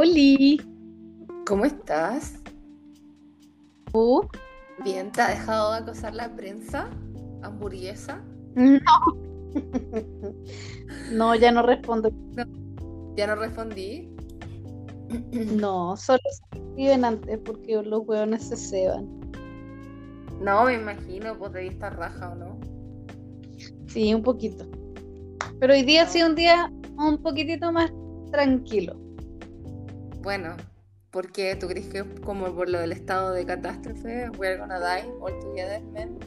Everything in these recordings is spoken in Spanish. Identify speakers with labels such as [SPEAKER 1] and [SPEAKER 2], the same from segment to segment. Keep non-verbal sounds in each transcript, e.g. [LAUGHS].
[SPEAKER 1] Oli.
[SPEAKER 2] ¿Cómo estás?
[SPEAKER 1] ¿Tú?
[SPEAKER 2] Bien, ¿te ha dejado de acosar la prensa? ¿Hamburguesa?
[SPEAKER 1] No. No, ya no respondo.
[SPEAKER 2] ¿Ya no respondí?
[SPEAKER 1] No, solo se escriben antes porque los hueones se ceban.
[SPEAKER 2] No, me imagino, pues de vista raja o no.
[SPEAKER 1] Sí, un poquito. Pero hoy día ha sido un día un poquitito más tranquilo.
[SPEAKER 2] Bueno, ¿por qué? ¿Tú crees que es como por lo del estado de catástrofe? We're gonna die all together, men.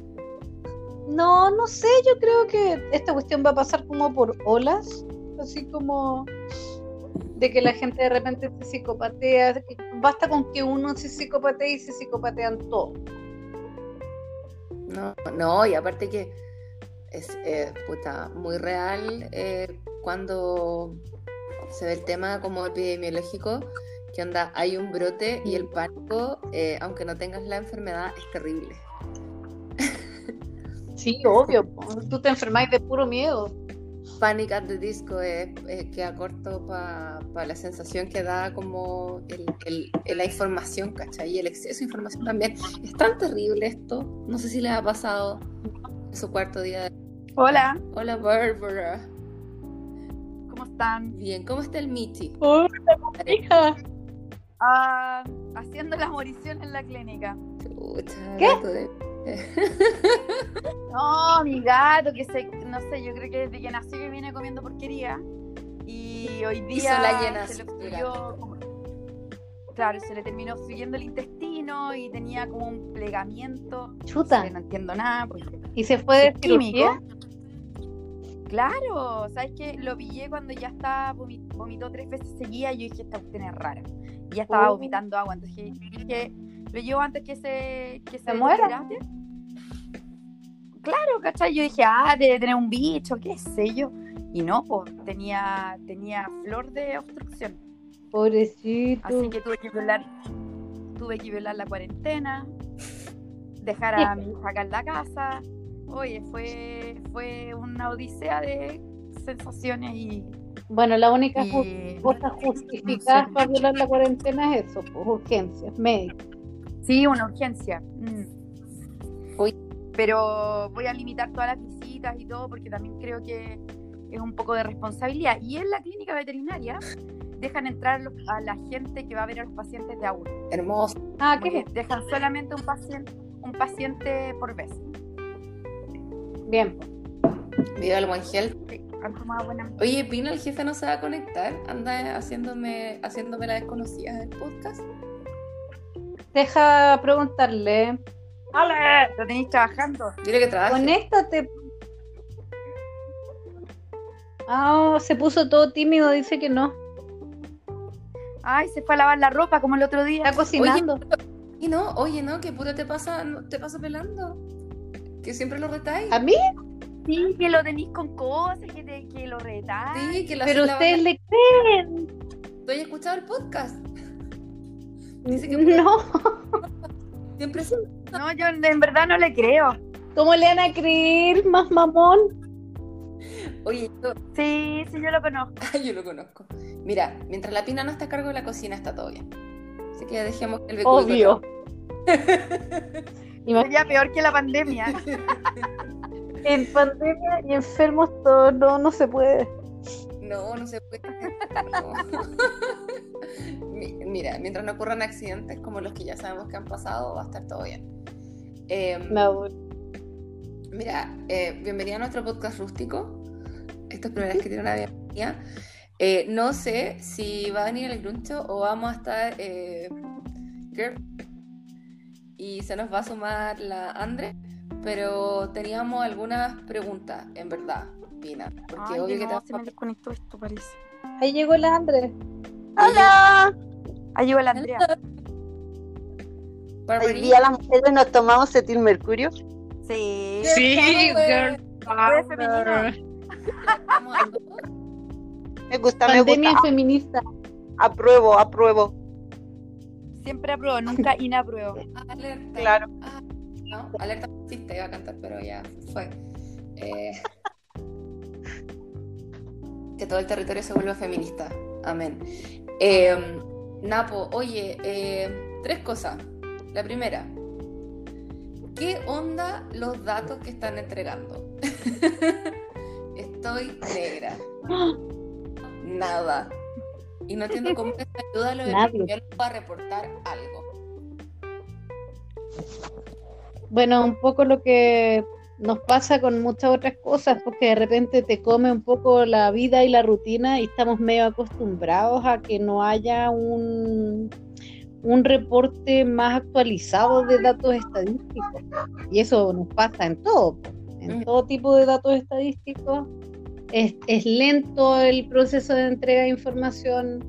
[SPEAKER 1] No, no sé, yo creo que esta cuestión va a pasar como por olas, así como de que la gente de repente se psicopatea, basta con que uno se psicopatee y se psicopatean todos.
[SPEAKER 2] No, no, y aparte que es eh, puta, muy real eh, cuando se ve el tema como epidemiológico, que onda, hay un brote y el pánico, eh, aunque no tengas la enfermedad, es terrible. [LAUGHS]
[SPEAKER 1] Sí, obvio, tú te enfermáis de puro miedo.
[SPEAKER 2] Panic at the Disco es, eh, queda corto para la sensación que da como el, el- el- la información, ¿cachai? Y el exceso de información también. Es tan terrible esto. No sé si les ha pasado su cuarto día. de-
[SPEAKER 3] Hola,
[SPEAKER 2] Hola, Barbara.
[SPEAKER 3] ¿cómo están?
[SPEAKER 2] Bien, ¿cómo está el Michi?
[SPEAKER 1] Hola, hija.
[SPEAKER 3] Ah, haciendo la morición en la clínica.
[SPEAKER 2] Chucha,
[SPEAKER 1] ¿Qué?
[SPEAKER 2] de-
[SPEAKER 3] No, mi gato, que se, no sé, yo creo que desde que nació que viene comiendo porquería. Y hoy día
[SPEAKER 2] Hizo la llena
[SPEAKER 3] se le
[SPEAKER 2] sutura.
[SPEAKER 3] obstruyó como- Claro, se le terminó obstruyendo el intestino y tenía como un plegamiento.
[SPEAKER 1] Chuta.
[SPEAKER 3] No entiendo nada.
[SPEAKER 1] ¿Y se fue de
[SPEAKER 3] químico. Claro, ¿sabes qué? Lo pillé cuando ya estaba, vomi- vomitó tres veces seguidas. Yo dije, esta cuestión es rara. Y ya estaba
[SPEAKER 1] Oh.
[SPEAKER 3] vomitando agua. Entonces dije, lo llevo antes que se, que se,
[SPEAKER 1] muera?
[SPEAKER 3] Claro, ¿cachai? Yo dije, ah, debe tener un bicho, qué sé yo. Y no, pues tenía, tenía flor de obstrucción.
[SPEAKER 1] Pobrecito.
[SPEAKER 3] Así que tuve que violar, tuve que violar la cuarentena, dejar a mi hija acá en la casa. Oye, fue, fue una odisea de sensaciones y,
[SPEAKER 1] Bueno, la única
[SPEAKER 3] y-
[SPEAKER 1] cosa justificada
[SPEAKER 3] No sé.
[SPEAKER 1] para violar la cuarentena es eso, pues, urgencias médicas.
[SPEAKER 3] sí, una urgencia. mm.
[SPEAKER 2] Uy.
[SPEAKER 3] Pero voy a limitar todas las visitas y todo porque también creo que es un poco de responsabilidad. Y en la clínica veterinaria dejan entrar a la gente que va a ver a los pacientes de a uno.
[SPEAKER 2] Hermoso.
[SPEAKER 1] Ah, ¿qué?
[SPEAKER 3] dejan solamente un paciente, un paciente por vez.
[SPEAKER 1] Bien.
[SPEAKER 2] Viva el buen gel.
[SPEAKER 3] Sí, han tomado buena
[SPEAKER 2] Oye, Pina, el jefe no se va a conectar. Anda haciéndome, haciéndome la desconocida del podcast.
[SPEAKER 1] Deja preguntarle.
[SPEAKER 3] ¡Ale! Lo tenéis trabajando.
[SPEAKER 2] Dile que trabaje.
[SPEAKER 1] Conéctate. Ah, se puso todo tímido, dice que no.
[SPEAKER 3] Ay, se fue a lavar la ropa como el otro día.
[SPEAKER 1] Está cocinando.
[SPEAKER 2] Y no, oye, no, que puro te pasa, te pasa pelando. Que siempre lo retáis.
[SPEAKER 1] ¿A mí?
[SPEAKER 3] Sí, que lo tenéis con cosas, que, te- que lo retáis.
[SPEAKER 2] Sí, que la
[SPEAKER 1] Pero
[SPEAKER 2] la-
[SPEAKER 1] ustedes le creen.
[SPEAKER 2] ¿Tú has escuchado el podcast? [LAUGHS] Dice que
[SPEAKER 1] No. [LAUGHS]
[SPEAKER 2] siempre sí.
[SPEAKER 3] No, yo en verdad no le creo.
[SPEAKER 1] ¿Cómo le van a creer, más mamón?
[SPEAKER 2] Oye, yo,
[SPEAKER 3] Sí, sí, yo lo conozco. [LAUGHS]
[SPEAKER 2] yo lo conozco. Mira, mientras la Pina no está a cargo de la cocina, está todo bien. Así que dejemos el
[SPEAKER 1] Obvio.
[SPEAKER 3] Sería peor que la pandemia.
[SPEAKER 1] En pandemia y enfermos todos, no, no se puede.
[SPEAKER 2] No, no se puede. No. [LAUGHS] Mira, mientras no ocurran accidentes como los que ya sabemos que han pasado, va a estar todo bien. Em,
[SPEAKER 1] No,
[SPEAKER 2] Mira, eh, bienvenida a nuestro podcast rústico. Esta es la primera vez que tiene una bienvenida. Eh, no sé si va a venir el gruncho o vamos a estar eh, girl. y se nos va a sumar la Andre, pero teníamos algunas preguntas, en verdad, Pina, porque
[SPEAKER 3] Ay,
[SPEAKER 2] obvio que
[SPEAKER 3] no,
[SPEAKER 2] te
[SPEAKER 3] se me desconectó esto, parece.
[SPEAKER 1] ahí llegó la André.
[SPEAKER 3] ¡Hola! Ahí llegó la Andrea.
[SPEAKER 4] Hoy día las mujeres nos tomamos cetil mercurio.
[SPEAKER 3] Sí.
[SPEAKER 1] Sí,
[SPEAKER 2] girl a todo.
[SPEAKER 4] Me gusta, me
[SPEAKER 1] Pandemia
[SPEAKER 4] gusta.
[SPEAKER 1] feminista.
[SPEAKER 4] Apruebo, apruebo.
[SPEAKER 3] Siempre apruebo, nunca inapruebo.
[SPEAKER 2] Alerta.
[SPEAKER 4] Claro.
[SPEAKER 2] Ah, no, alerta fascista iba a cantar, pero ya fue. Eh, [LAUGHS] que todo el territorio se vuelva feminista. Amén. Eh, Napo, oye, eh, tres cosas. La primera, ¿qué onda los datos que están entregando? [LAUGHS] Estoy negra. Nada. Y no entiendo cómo [LAUGHS] esto ayuda a los
[SPEAKER 1] Nadie.
[SPEAKER 2] epidemiólogos a reportar algo.
[SPEAKER 1] Bueno, un poco lo que nos pasa con muchas otras cosas, porque de repente te come un poco la vida y la rutina y estamos medio acostumbrados a que no haya un, un reporte más actualizado de datos estadísticos. Y eso nos pasa en todo, en todo tipo de datos estadísticos. Es, es lento el proceso de entrega de información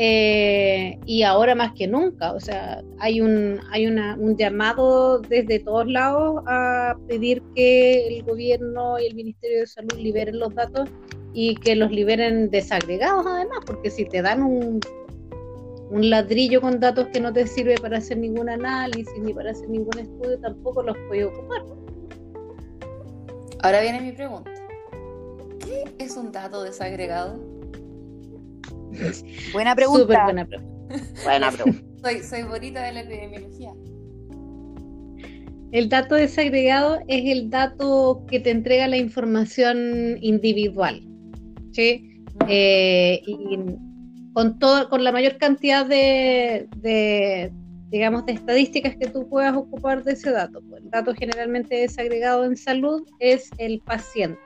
[SPEAKER 1] eh, y ahora más que nunca, o sea, hay un, hay una, un llamado desde todos lados a pedir que el gobierno y el Ministerio de Salud liberen los datos y que los liberen desagregados además, porque si te dan un, un ladrillo con datos que no te sirve para hacer ningún análisis ni para hacer ningún estudio, tampoco los puedes ocupar.
[SPEAKER 2] Ahora viene mi pregunta. ¿Qué es un dato desagregado?
[SPEAKER 3] Buena pregunta.
[SPEAKER 1] Súper buena pregunta.
[SPEAKER 4] Buena pregunta. [LAUGHS]
[SPEAKER 2] Soy, soy bonita de la epidemiología.
[SPEAKER 1] El dato desagregado es el dato que te entrega la información individual, ¿sí? Eh, y con todo, con la mayor cantidad de, de, digamos, de estadísticas que tú puedas ocupar de ese dato. Pues el dato generalmente desagregado en salud es el paciente.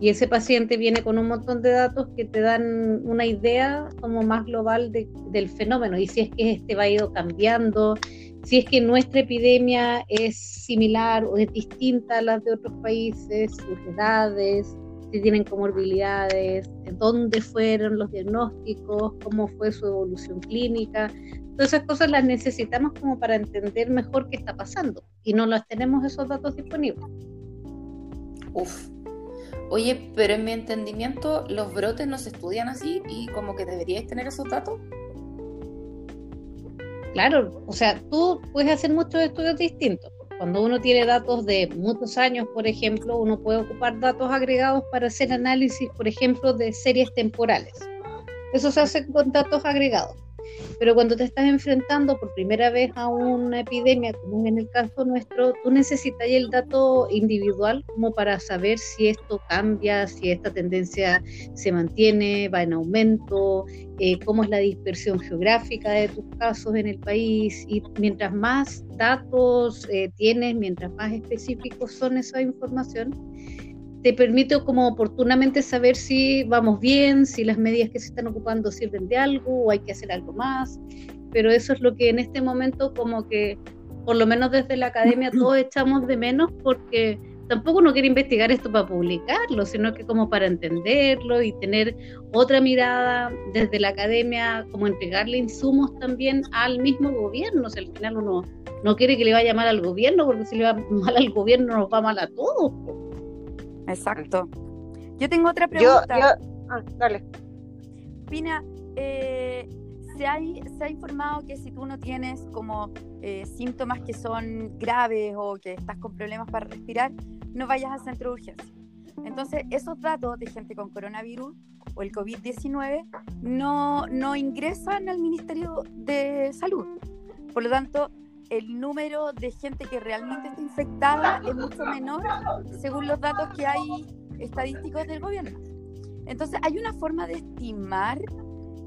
[SPEAKER 1] Y ese paciente viene con un montón de datos que te dan una idea como más global de- del fenómeno. Y si es que este va ido cambiando, si es que nuestra epidemia es similar o es distinta a las de otros países, sus edades, si tienen comorbilidades, dónde fueron los diagnósticos, cómo fue su evolución clínica. Todas esas cosas las necesitamos como para entender mejor qué está pasando y no las tenemos esos datos disponibles.
[SPEAKER 2] Uf. Oye, pero en mi entendimiento, los brotes no se estudian así y como que deberíais tener esos datos.
[SPEAKER 1] Claro, o sea, tú puedes hacer muchos estudios distintos. Cuando uno tiene datos de muchos años, por ejemplo, uno puede ocupar datos agregados para hacer análisis, por ejemplo, de series temporales. Eso se hace con datos agregados. Pero cuando te estás enfrentando por primera vez a una epidemia, como en el caso nuestro, tú necesitas el dato individual como para saber si esto cambia, si esta tendencia se mantiene, va en aumento, eh, cómo es la dispersión geográfica de tus casos en el país. Y mientras más datos eh, tienes, mientras más específicos son esa información, te permite como oportunamente saber si vamos bien, si las medidas que se están ocupando sirven de algo o hay que hacer algo más. Pero eso es lo que en este momento como que, por lo menos desde la academia, todos [LAUGHS] echamos de menos porque tampoco uno quiere investigar esto para publicarlo, sino que como para entenderlo y tener otra mirada desde la academia, como entregarle insumos también al mismo gobierno. O sea, al final uno no quiere que le vaya mal al gobierno, porque si le va mal al gobierno nos va mal a todos.
[SPEAKER 3] Exacto. Yo tengo otra
[SPEAKER 4] Yo,
[SPEAKER 3] pregunta.
[SPEAKER 4] yo, ah, dale.
[SPEAKER 3] Pina, eh, se, ha, se ha informado que si tú no tienes como eh, síntomas que son graves o que estás con problemas para respirar, no vayas al centro de urgencia. Entonces, esos datos de gente con coronavirus o el COVID-19 no, no ingresan al Ministerio de Salud. Por lo tanto, el número de gente que realmente está infectada es mucho menor según los datos que hay estadísticos del gobierno. Entonces, hay una forma de estimar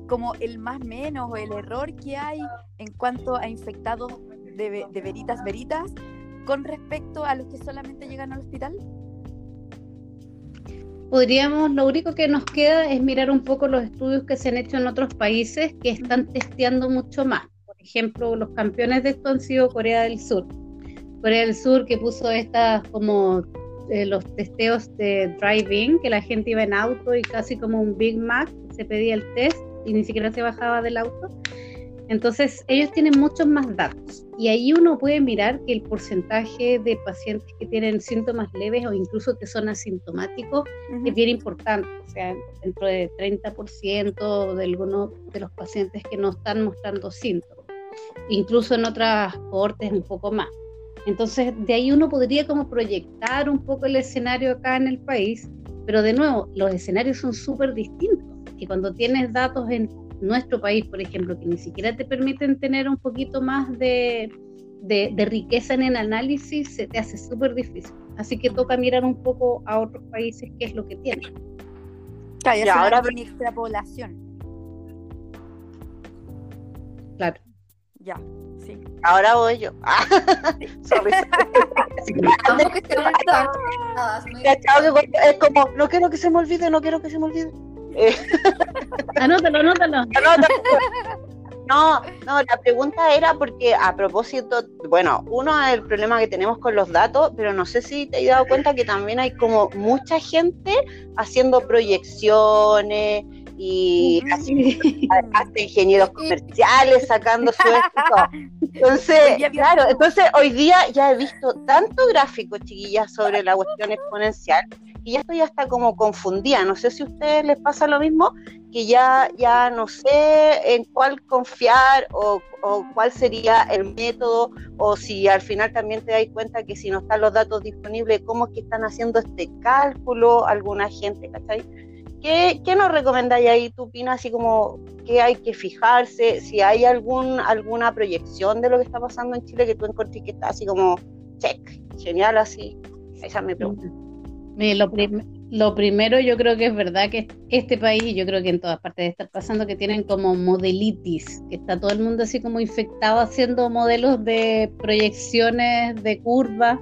[SPEAKER 3] como el más menos o el error que hay en cuanto a infectados de, de veritas veritas con respecto a los que solamente llegan al hospital.
[SPEAKER 1] Podríamos, lo único que nos queda es mirar un poco los estudios que se han hecho en otros países que están testeando mucho más. Ejemplo, los campeones de esto han sido Corea del Sur. Corea del Sur que puso estas como eh, los testeos de driving, que la gente iba en auto y casi como un Big Mac, se pedía el test y ni siquiera se bajaba del auto. Entonces, ellos tienen muchos más datos y ahí uno puede mirar que el porcentaje de pacientes que tienen síntomas leves o incluso que son asintomáticos es bien importante, o sea, dentro de 30% de algunos de los pacientes que no están mostrando síntomas, incluso en otras cohortes un poco más. Entonces, de ahí uno podría como proyectar un poco el escenario acá en el país, pero de nuevo, los escenarios son súper distintos y cuando tienes datos en nuestro país, por ejemplo, que ni siquiera te permiten tener un poquito más de, de, de riqueza en el análisis, se te hace súper difícil. Así que toca mirar un poco a otros países qué es lo que tienen.
[SPEAKER 3] Claro, y ahora con extrapolación.
[SPEAKER 1] Claro.
[SPEAKER 3] Ya, sí.
[SPEAKER 4] Ahora voy yo. Ah, [LAUGHS] sorry. [LAUGHS]
[SPEAKER 2] Que [LAUGHS]
[SPEAKER 4] es como, no quiero que se me olvide, no quiero que se me olvide. Eh,
[SPEAKER 1] Anótalo, anótalo.
[SPEAKER 4] anota. No, no, la pregunta era porque a propósito, bueno, uno es el problema que tenemos con los datos, pero no sé si te has dado cuenta que también hay como mucha gente haciendo proyecciones y así hasta ingenieros comerciales sacando su éxito. Entonces, claro, entonces hoy día ya he visto tanto gráfico, chiquillas, sobre la cuestión exponencial, que ya estoy hasta como confundida. No sé si a ustedes les pasa lo mismo, que ya, ya no sé en cuál confiar o, o cuál sería el método, o si al final también te das cuenta que si no están los datos disponibles, cómo es que están haciendo este cálculo alguna gente, ¿cachai? ¿Qué, nos recomendáis ahí, tú, Pina? Así como, ¿qué hay que fijarse? Si hay algún, alguna proyección de lo que está pasando en Chile que tú encontrés que está así como, check, genial así. Esa es mi pregunta.
[SPEAKER 1] Mire, lo, prim- lo primero yo creo que es verdad que este país, y yo creo que en todas partes estar pasando, que tienen como modelitis, que está todo el mundo así como infectado haciendo modelos de proyecciones de curvas,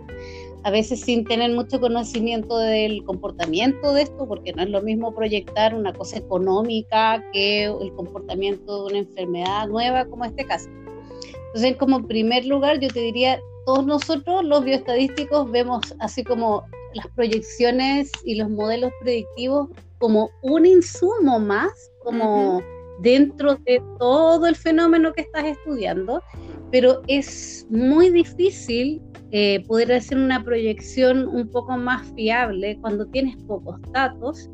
[SPEAKER 1] a veces sin tener mucho conocimiento del comportamiento de esto, porque no es lo mismo proyectar una cosa económica que el comportamiento de una enfermedad nueva como este caso. Entonces, como primer lugar, yo te diría, todos nosotros los bioestadísticos vemos así como las proyecciones y los modelos predictivos como un insumo más, como dentro de todo el fenómeno que estás estudiando, pero es muy difícil eh, poder hacer una proyección un poco más fiable cuando tienes pocos datos,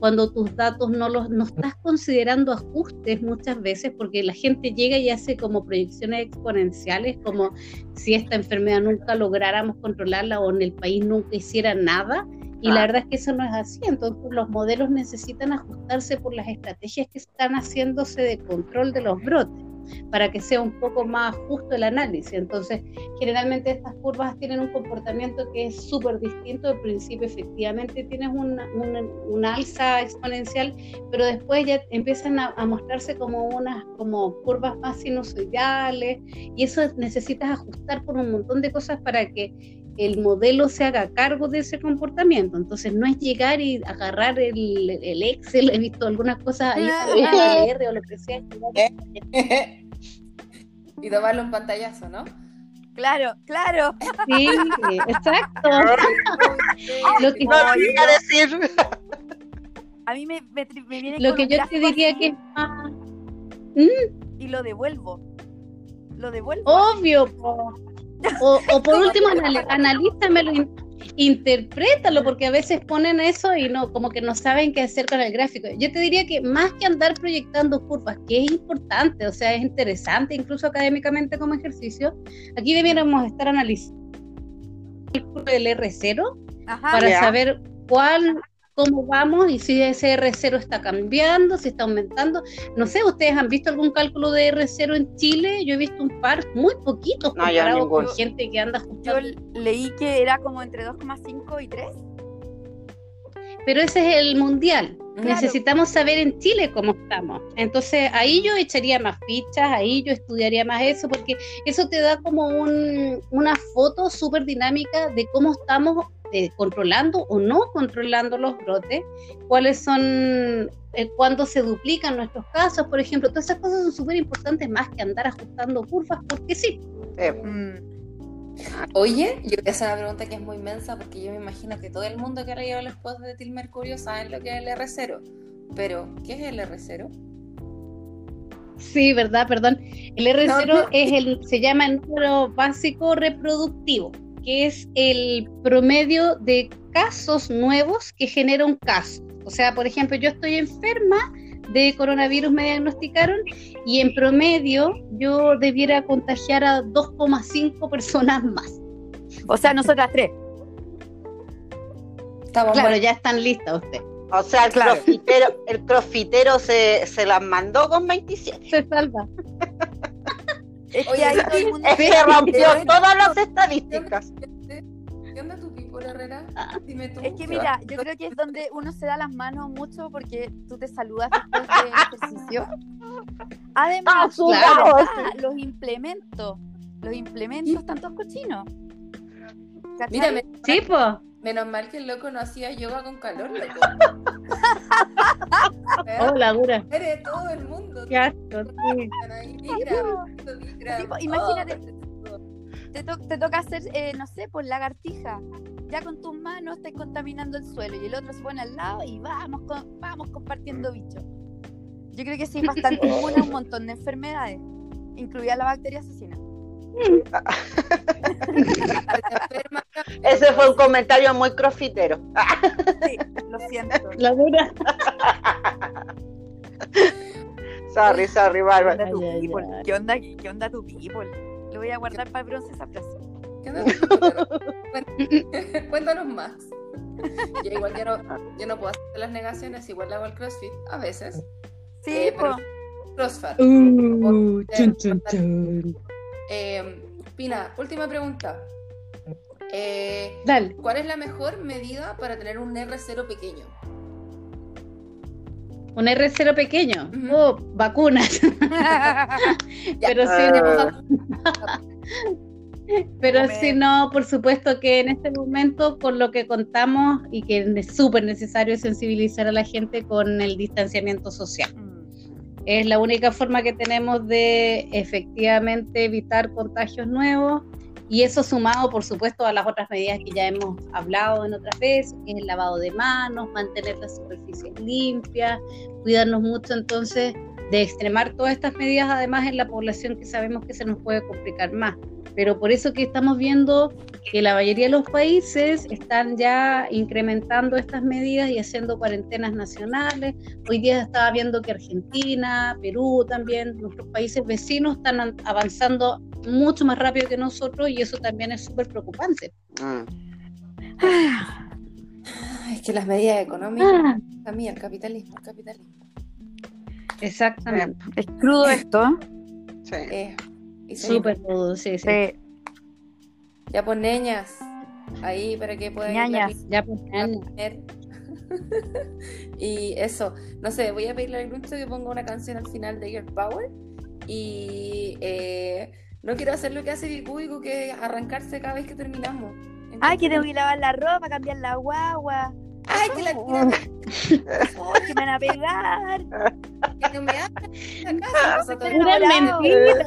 [SPEAKER 1] cuando tus datos no los no estás considerando ajustes muchas veces, porque la gente llega y hace como proyecciones exponenciales, como si esta enfermedad nunca lográramos controlarla o en el país nunca hiciera nada. Y la verdad es que eso no es así. Entonces los modelos necesitan ajustarse por las estrategias que están haciéndose de control de los brotes para que sea un poco más justo el análisis. Entonces, generalmente estas curvas tienen un comportamiento que es súper distinto. Al principio, efectivamente, tienes una, una, alza exponencial, pero después ya empiezan a, a mostrarse como unas como curvas más sinusoidales y eso necesitas ajustar por un montón de cosas para que el modelo se haga cargo de ese comportamiento. Entonces, no es llegar y agarrar el, el Excel, he visto algunas cosas ahí, el R o lo que sea, [LAUGHS]
[SPEAKER 2] y tomarle un pantallazo, ¿no?
[SPEAKER 3] Claro, claro.
[SPEAKER 1] Sí, exacto. [LAUGHS] Lo que-
[SPEAKER 4] No iba a decir.
[SPEAKER 3] A mí me, me, me viene
[SPEAKER 1] Lo
[SPEAKER 3] con
[SPEAKER 1] que yo te diría
[SPEAKER 3] así
[SPEAKER 1] que es más
[SPEAKER 3] Y lo devuelvo. Lo devuelvo.
[SPEAKER 1] obvio. po. [LAUGHS] O, o por último, anali- analízamelo, in- interprétalo, porque a veces ponen eso y no, como que no saben qué hacer con el gráfico. Yo te diría que más que andar proyectando curvas, que es importante, o sea, es interesante, incluso académicamente como ejercicio, aquí debiéramos estar analizando el curvo del R0
[SPEAKER 3] Ajá.
[SPEAKER 1] para
[SPEAKER 4] Ya.
[SPEAKER 1] saber cuál, cómo vamos y si ese R0 está cambiando, si está aumentando. No sé, ¿ustedes han visto algún cálculo de R0 en Chile? Yo he visto un par, muy poquitos,
[SPEAKER 4] No, yo
[SPEAKER 1] comparado con gente que anda
[SPEAKER 3] Yo
[SPEAKER 1] ajustando.
[SPEAKER 3] l- leí que era como entre 2,5 y 3.
[SPEAKER 1] Pero ese es el mundial.
[SPEAKER 3] Claro.
[SPEAKER 1] Necesitamos saber en Chile cómo estamos. Entonces ahí yo echaría más fichas, ahí yo estudiaría más eso, porque eso te da como un- una foto súper dinámica de cómo estamos eh, controlando o no controlando los brotes, cuáles son, eh, cuándo se duplican nuestros casos, por ejemplo. Todas esas cosas son súper importantes más que andar ajustando curvas, porque sí.
[SPEAKER 4] Eh,
[SPEAKER 2] Oye, yo voy a hacer una pregunta que es muy inmensa porque yo me imagino que todo el mundo que ha leído los posts de Til Mercurio saben lo que es el R0. Pero, ¿qué es el R0?
[SPEAKER 1] Sí, ¿verdad? Perdón. El R0
[SPEAKER 2] No, no.
[SPEAKER 1] es el, se llama el número básico reproductivo, que es el promedio de casos nuevos que genera un caso. O sea, por ejemplo, yo estoy enferma de coronavirus, me diagnosticaron, y en promedio yo debiera contagiar a 2,5 personas más.
[SPEAKER 3] O sea, nosotras tres.
[SPEAKER 2] Estamos
[SPEAKER 1] Claro,
[SPEAKER 2] mal.
[SPEAKER 1] ya están listas ustedes.
[SPEAKER 4] O sea, el
[SPEAKER 3] Claro.
[SPEAKER 4] crofitero, el crofitero se, se las mandó con 27.
[SPEAKER 1] Se salva.
[SPEAKER 3] Es que
[SPEAKER 2] Oye,
[SPEAKER 3] ahí
[SPEAKER 2] ¿sabes?
[SPEAKER 3] todo el mundo
[SPEAKER 4] Es que rompió todas las estadísticas.
[SPEAKER 2] ¿Qué onda tu people, Herrera? Dime tú.
[SPEAKER 3] Es que
[SPEAKER 2] ¿qué
[SPEAKER 3] mira, yo creo que es donde uno se da las manos mucho porque tú te saludas después del ejercicio. Además,
[SPEAKER 4] Ah,
[SPEAKER 3] la
[SPEAKER 4] claro.
[SPEAKER 3] verdad, los implementos, los implementos están todos cochinos. ¿Cachai?
[SPEAKER 2] Mira, me-
[SPEAKER 1] Sí.
[SPEAKER 2] Menos mal que el loco no hacía yoga con calor, loco. [LAUGHS]
[SPEAKER 1] Oh, la dura.
[SPEAKER 2] Eres de todo el mundo.
[SPEAKER 1] Qué asco,
[SPEAKER 3] imagínate, te, to- te toca hacer, eh, no sé, pues lagartija. Ya con tus manos estás contaminando el suelo y el otro se pone al lado y vamos, con- vamos compartiendo bichos. Yo creo que sí, bastante [LAUGHS] inmune a un montón de enfermedades, incluida la bacteria asesina. [LAUGHS]
[SPEAKER 4] Ese fue un comentario muy crofitero.
[SPEAKER 3] Sí, lo siento. [LAUGHS]
[SPEAKER 1] La dura.
[SPEAKER 4] sorry, sorry, Bárbara.
[SPEAKER 3] ¿Qué onda. ¿Qué onda, qué onda tu people? Lo voy a guardar para el bronce esa frase.
[SPEAKER 2] ¿Qué onda tu people? [LAUGHS] Cuéntanos más. Yo igual yo no, yo no puedo hacer las negaciones, igual hago el CrossFit a veces.
[SPEAKER 3] Sí,
[SPEAKER 2] Eh, pero-. CrossFit.
[SPEAKER 1] Uh, chun, chun, chun.
[SPEAKER 2] Eh, Pina, última pregunta. Eh,
[SPEAKER 1] Dale.
[SPEAKER 2] ¿Cuál es la mejor medida para tener un R0 pequeño?
[SPEAKER 1] Un R0 pequeño. Oh, vacunas. [LAUGHS] [LAUGHS] Pero si
[SPEAKER 4] Ah. [LAUGHS]
[SPEAKER 1] Pero si no, por supuesto que en este momento, con lo que contamos y que es súper necesario sensibilizar a la gente con el distanciamiento social. Es la única forma que tenemos de efectivamente evitar contagios nuevos y eso sumado, por supuesto, a las otras medidas que ya hemos hablado en otras veces, que es el lavado de manos, mantener las superficies limpias, cuidarnos mucho entonces de extremar todas estas medidas, además en la población que sabemos que se nos puede complicar más. Pero por eso que estamos viendo que la mayoría de los países están ya incrementando estas medidas y haciendo cuarentenas nacionales. Hoy día estaba viendo que Argentina, Perú también, nuestros países vecinos están an- avanzando mucho más rápido que nosotros y eso también es súper preocupante.
[SPEAKER 4] Mm.
[SPEAKER 2] Ay, es que las medidas económicas,
[SPEAKER 1] Ah,
[SPEAKER 2] a mí, el capitalismo, el capitalismo.
[SPEAKER 1] exactamente.
[SPEAKER 3] Es crudo esto.
[SPEAKER 4] Sí.
[SPEAKER 2] Eh, seguimos.
[SPEAKER 1] Súper todo, sí, sí.
[SPEAKER 3] Sí.
[SPEAKER 2] Ya pues, neñas, ahí para que puedan ir
[SPEAKER 3] Ñañas.
[SPEAKER 1] Ya pues, [LAUGHS]
[SPEAKER 2] y eso, no sé, voy a pedirle al Gruncho que ponga una canción al final de Girl Power. Y eh, no quiero hacer lo que hace Bicúbico, que es arrancarse cada vez que terminamos.
[SPEAKER 3] Ay, que tengo que lavar la ropa, cambiar la guagua.
[SPEAKER 2] Ay, que la
[SPEAKER 3] Oh, [LAUGHS] que me van a pegar.
[SPEAKER 2] Que la [LAUGHS] casa. nosotros-
[SPEAKER 3] Pura Bravo.
[SPEAKER 1] mentira.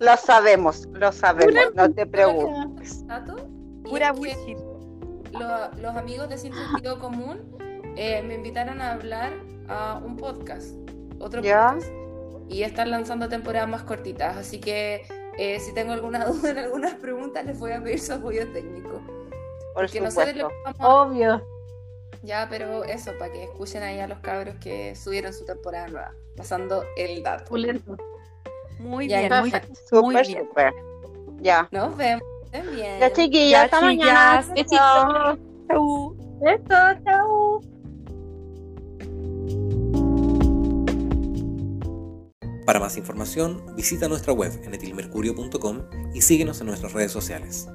[SPEAKER 4] Lo sabemos, lo sabemos, no te preocupes.
[SPEAKER 3] Pura bullshit.
[SPEAKER 2] lo- los amigos de Sin Sentido Común eh, me invitaron a hablar a un podcast, otro
[SPEAKER 4] ¿Ya?
[SPEAKER 2] podcast, y están lanzando temporadas más cortitas, así que eh, si tengo alguna [LAUGHS] duda en algunas preguntas les voy a pedir su apoyo técnico.
[SPEAKER 4] Por
[SPEAKER 2] Porque no sé de
[SPEAKER 4] supuesto.
[SPEAKER 2] lo que vamos a-
[SPEAKER 1] Obvio.
[SPEAKER 2] Ya, pero eso, para que escuchen ahí a los cabros que subieron su temporada nueva, pasando el dato.
[SPEAKER 3] Muy
[SPEAKER 2] Ya,
[SPEAKER 3] bien, muy,
[SPEAKER 4] Súper,
[SPEAKER 3] muy bien.
[SPEAKER 4] súper. Ya.
[SPEAKER 2] Nos vemos. Bien.
[SPEAKER 4] Ya, chiquillas, hasta mañana. Chao.
[SPEAKER 3] Chau.
[SPEAKER 1] Chao.
[SPEAKER 5] Para más información, visita nuestra web en etilmercurio.com y síguenos en nuestras redes sociales.